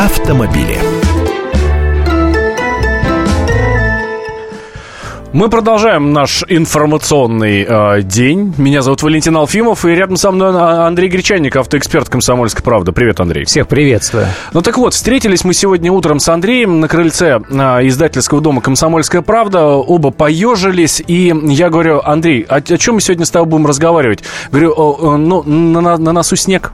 автомобили. Мы продолжаем наш информационный э, день. Меня зовут Валентин Алфимов, и рядом со мной а, Андрей Гречанник, автоэксперт «Комсомольской правды». Привет, Андрей. Всех приветствую. Ну так вот, встретились мы сегодня утром с Андреем на крыльце э, издательского дома «Комсомольская правда». Оба поежились, и я говорю, Андрей, о, о чем мы сегодня с тобой будем разговаривать? Говорю, о, о, ну, на, на носу снег.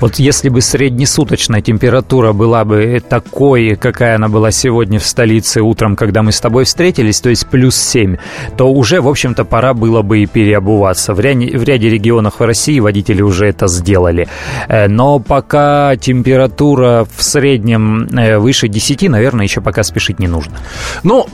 Вот если бы среднесуточная температура была бы такой, какая она была сегодня в столице утром, когда мы с тобой встретились, то есть плюс 7, то уже, в общем-то, пора было бы и переобуваться. В ряде, в ряде регионов России водители уже это сделали. Э, но пока температура в среднем э, выше 10, наверное, еще пока спешить не нужно. Ну,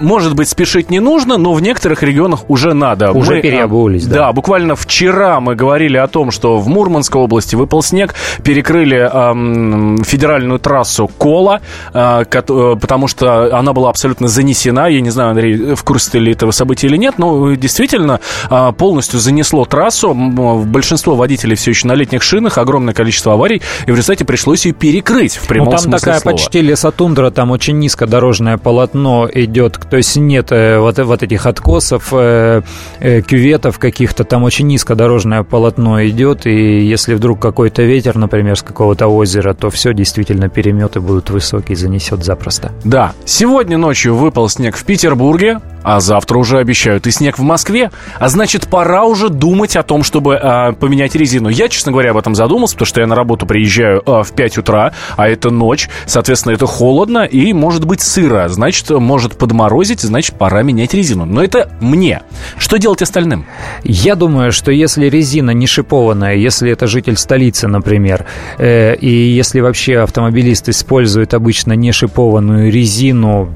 может быть, спешить не нужно, но в некоторых регионах уже надо. Уже мы, переобулись, да. Да, буквально вчера мы говорили о том, что в Мурманской области выпал снег, перекрыли э, федеральную трассу Кола, э, потому что она была абсолютно занесена. Я не знаю, Андрей, в курсе ты ли этого события или нет, но действительно э, полностью занесло трассу. Большинство водителей все еще на летних шинах, огромное количество аварий, и в результате пришлось ее перекрыть в прямом ну, там смысле такая слова. почти лесотундра, там очень низко дорожное полотно идет, то есть нет э, вот, вот этих откосов, э, э, кюветов каких-то, там очень низко дорожное полотно идет, и если вдруг какой-то ветер, например, с какого-то озера, то все, действительно, переметы будут высокие, занесет запросто. Да. Сегодня ночью выпал снег в Петербурге, а завтра уже обещают и снег в Москве. А значит, пора уже думать о том, чтобы э, поменять резину. Я, честно говоря, об этом задумался, потому что я на работу приезжаю э, в 5 утра, а это ночь. Соответственно, это холодно и может быть сыро. Значит, может подморозить, значит, пора менять резину. Но это мне. Что делать остальным? Я думаю, что если резина не шипованная, если это житель столицы, например, э, и если вообще автомобилист использует обычно не шипованную резину,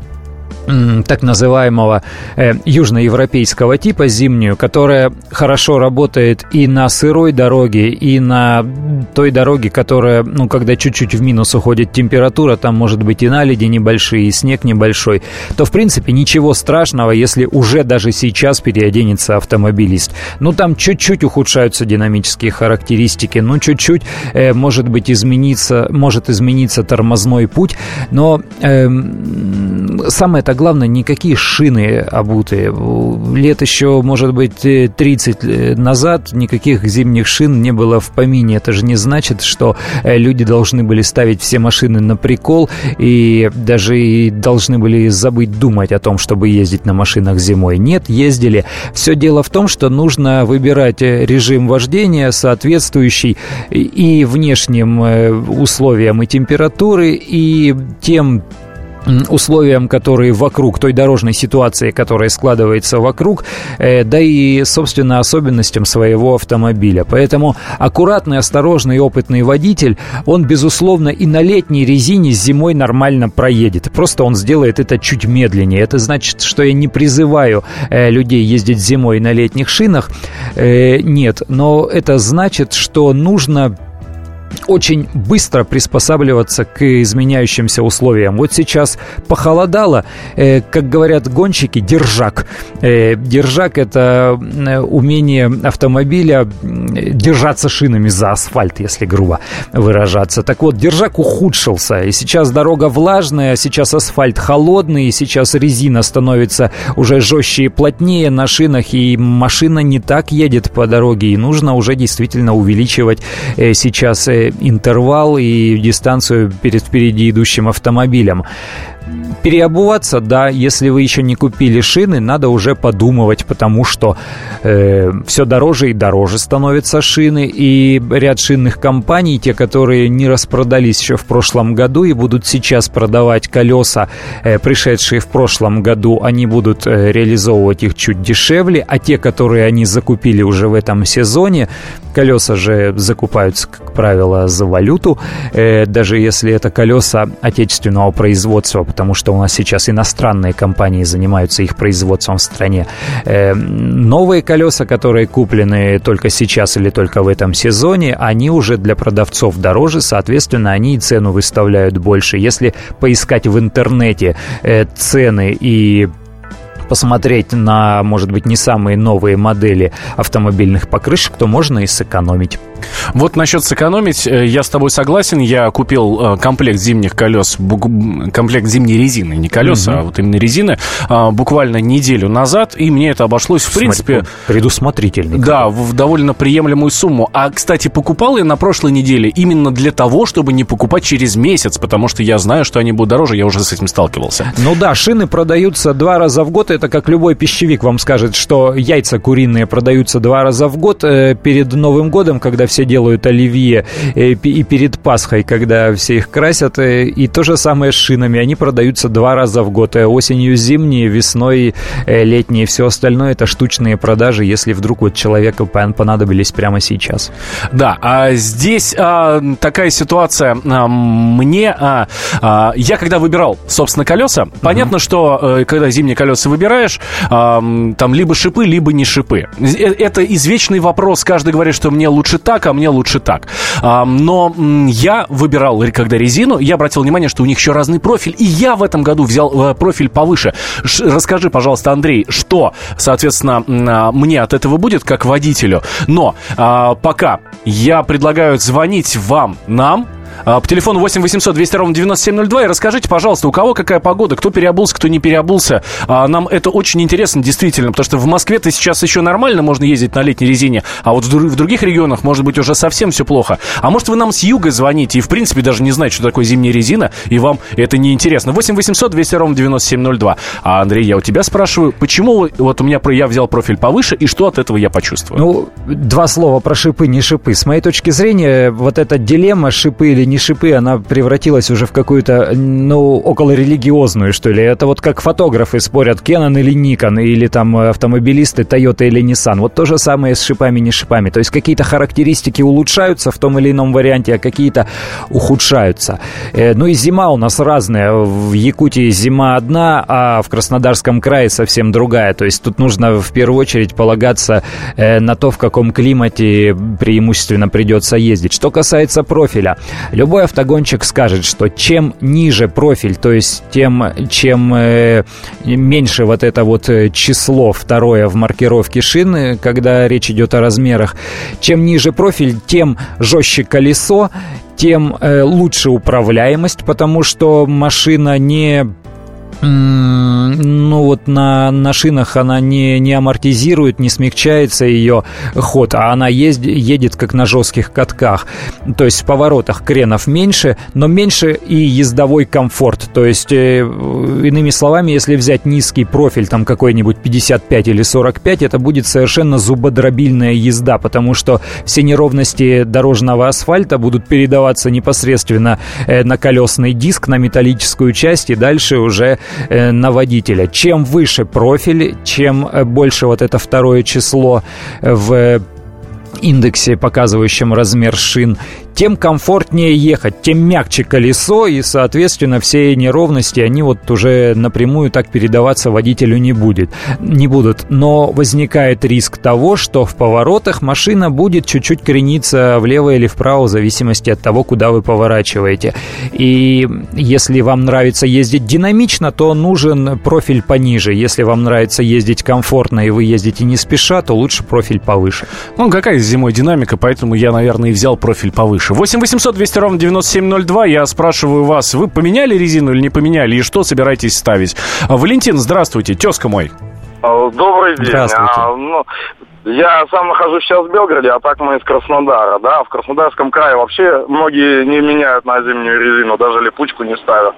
так называемого э, южноевропейского типа зимнюю, которая хорошо работает и на сырой дороге, и на той дороге, которая, ну, когда чуть-чуть в минус уходит температура, там может быть и наледи небольшие, и снег небольшой, то, в принципе, ничего страшного, если уже даже сейчас переоденется автомобилист. Ну, там чуть-чуть ухудшаются динамические характеристики, ну, чуть-чуть э, может быть измениться, может измениться тормозной путь, но э, самое это главное, никакие шины обутые. Лет еще, может быть, 30 назад никаких зимних шин не было в помине. Это же не значит, что э, люди должны были ставить все машины на прикол и даже и должны были забыть думать о том, чтобы ездить на машинах зимой. Нет, ездили. Все дело в том, что нужно выбирать э, режим вождения, соответствующий и внешним э, условиям и температуры, и тем условиям, которые вокруг, той дорожной ситуации, которая складывается вокруг, э, да и, собственно, особенностям своего автомобиля. Поэтому аккуратный, осторожный, опытный водитель, он, безусловно, и на летней резине зимой нормально проедет. Просто он сделает это чуть медленнее. Это значит, что я не призываю э, людей ездить зимой на летних шинах. Э, нет, но это значит, что нужно очень быстро приспосабливаться к изменяющимся условиям. Вот сейчас похолодало, э, как говорят гонщики, держак. Э, держак – это э, умение автомобиля держаться шинами за асфальт, если грубо выражаться. Так вот, держак ухудшился, и сейчас дорога влажная, сейчас асфальт холодный, и сейчас резина становится уже жестче и плотнее на шинах, и машина не так едет по дороге, и нужно уже действительно увеличивать э, сейчас э, интервал и дистанцию перед впереди идущим автомобилем. Переобуваться, да, если вы еще не купили шины, надо уже подумывать, потому что э, все дороже и дороже становятся шины, и ряд шинных компаний, те, которые не распродались еще в прошлом году и будут сейчас продавать колеса, э, пришедшие в прошлом году, они будут э, реализовывать их чуть дешевле, а те, которые они закупили уже в этом сезоне, колеса же закупаются, как правило, за валюту, э, даже если это колеса отечественного производства, потому что у нас сейчас иностранные компании занимаются их производством в стране. Э, новые колеса, которые куплены только сейчас или только в этом сезоне, они уже для продавцов дороже, соответственно, они и цену выставляют больше. Если поискать в интернете э, цены и посмотреть на, может быть, не самые новые модели автомобильных покрышек, то можно и сэкономить. Вот насчет сэкономить, э, я с тобой согласен. Я купил э, комплект зимних колес, комплект зимней резины, не колеса, угу. а вот именно резины, а, буквально неделю назад, и мне это обошлось, в принципе... Предусмотрительный. Да, в довольно приемлемую сумму. А, кстати, покупал я на прошлой неделе именно для того, чтобы не покупать через месяц, потому что я знаю, что они будут дороже, я уже с этим сталкивался. Ну да, шины продаются два раза в год, это как любой пищевик вам скажет, что яйца куриные продаются два раза в год э, перед Новым годом, когда все делают оливье, э, и перед Пасхой, когда все их красят, э, и то же самое с шинами, они продаются два раза в год, осенью зимние, весной летние, все остальное это штучные продажи, если вдруг вот человеку понадобились прямо сейчас. Да, а здесь а, такая ситуация, а, мне, а, а, я когда выбирал, собственно, колеса, uh-huh. понятно, что когда зимние колеса выбираешь, там либо шипы, либо не шипы. Это извечный вопрос, каждый говорит, что мне лучше так, а мне лучше так. Но я выбирал, когда резину, я обратил внимание, что у них еще разный профиль, и я в этом году взял э, профиль повыше. Расскажи, пожалуйста, Андрей, что, соответственно, а, мне от этого будет, как водителю. Но а, пока я предлагаю звонить вам, нам, по телефону 8 800 200 ровно 9702. И расскажите, пожалуйста, у кого какая погода, кто переобулся, кто не переобулся. А, нам это очень интересно, действительно, потому что в Москве-то сейчас еще нормально можно ездить на летней резине, а вот в других регионах, может быть, уже совсем все плохо. А может, вы нам с юга звоните и, в принципе, даже не знаете, что такое зимняя резина, и вам это не интересно. 8 800 200 ровно 9702. А, Андрей, я у тебя спрашиваю, почему вот у меня я взял профиль повыше, и что от этого я почувствую? Ну, два слова про шипы, не шипы. С моей точки зрения, вот эта дилемма шипы или не шипы, она превратилась уже в какую-то, ну, около религиозную, что ли. Это вот как фотографы спорят, Canon или Nikon, или там автомобилисты Toyota или Nissan. Вот то же самое с шипами, не шипами. То есть какие-то характеристики улучшаются в том или ином варианте, а какие-то ухудшаются. Э, ну и зима у нас разная. В Якутии зима одна, а в Краснодарском крае совсем другая. То есть тут нужно в первую очередь полагаться э, на то, в каком климате преимущественно придется ездить. Что касается профиля, Любой автогонщик скажет, что чем ниже профиль, то есть тем, чем э, меньше вот это вот э, число второе в маркировке шины, когда речь идет о размерах, чем ниже профиль, тем жестче колесо, тем э, лучше управляемость, потому что машина не ну вот на, на шинах она не, не амортизирует, не смягчается ее ход, а она ездит, едет как на жестких катках. То есть в поворотах кренов меньше, но меньше и ездовой комфорт. То есть, э, иными словами, если взять низкий профиль, там какой-нибудь 55 или 45, это будет совершенно зубодробильная езда, потому что все неровности дорожного асфальта будут передаваться непосредственно э, на колесный диск, на металлическую часть, и дальше уже на водителя. Чем выше профиль, чем э, больше вот это второе число в индексе, показывающем размер шин, тем комфортнее ехать, тем мягче колесо, и, соответственно, все неровности, они вот уже напрямую так передаваться водителю не, будет, не будут. Но возникает риск того, что в поворотах машина будет чуть-чуть крениться влево или вправо, в зависимости от того, куда вы поворачиваете. И если вам нравится ездить динамично, то нужен профиль пониже. Если вам нравится ездить комфортно и вы ездите не спеша, то лучше профиль повыше. Ну, какая зимой динамика, поэтому я, наверное, и взял профиль повыше больше. 8 800 200 ровно 9702. Я спрашиваю вас, вы поменяли резину или не поменяли? И что собираетесь ставить? Валентин, здравствуйте, тезка мой. А, добрый день. Здравствуйте. А, ну, я сам нахожусь сейчас в Белгороде, а так мы из Краснодара, да. В Краснодарском крае вообще многие не меняют на зимнюю резину, даже липучку не ставят.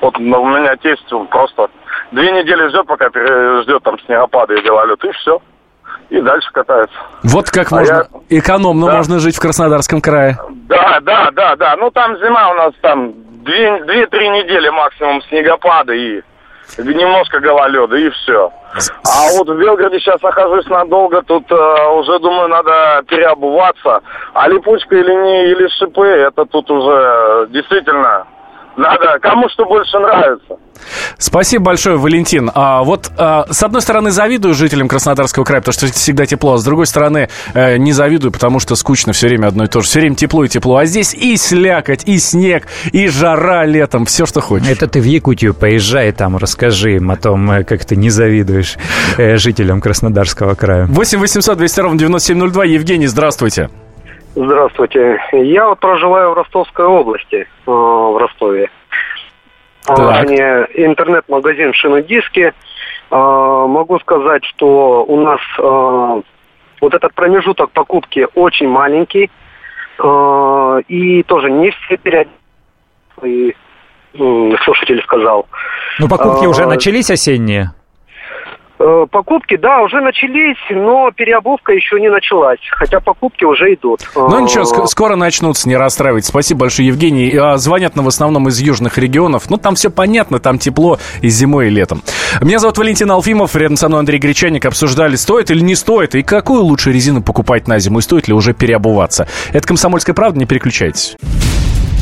Вот у меня тесть просто две недели ждет, пока ждет там снегопады и гололед, и все и дальше катаются. Вот как а можно я... экономно да. можно жить в Краснодарском крае. Да, да, да, да. Ну там зима у нас там две-три недели максимум снегопада и немножко гололеда и все. А вот в Белгороде сейчас нахожусь надолго, тут э, уже думаю надо переобуваться. А липучка или не, или шипы, это тут уже действительно Да-да, кому что больше нравится. Спасибо большое, Валентин. А, вот а, с одной стороны завидую жителям Краснодарского края, потому что всегда тепло, а с другой стороны э, не завидую, потому что скучно все время одно и то же. Все время тепло и тепло. А здесь и слякоть, и снег, и жара летом, все, что хочешь. Это ты в Якутию поезжай там, расскажи им о том, э, как ты не завидуешь э, жителям Краснодарского края. 8 800 200 ровно 9702. Евгений, здравствуйте. Здравствуйте. Я вот проживаю в Ростовской области, э, в Ростове. А, так. Мне интернет-магазин «Шинодиски». А, могу сказать, что у нас а, вот этот промежуток покупки очень маленький. И тоже не все периодически слушатель сказал. Ну, покупки уже начались осенние? Э, покупки, да, уже начались, но переобувка еще не началась, хотя покупки уже идут. Ну ничего, ск- скоро начнутся, не расстраивайтесь. Спасибо большое, Евгений. А, звонят нам в основном из южных регионов. Ну, там все понятно, там тепло и зимой, и летом. Меня зовут Валентин Алфимов, рядом со мной Андрей Гречаник. Обсуждали, стоит или не стоит, и какую лучше резину покупать на зиму, и стоит ли уже переобуваться. Это «Комсомольская правда», не переключайтесь.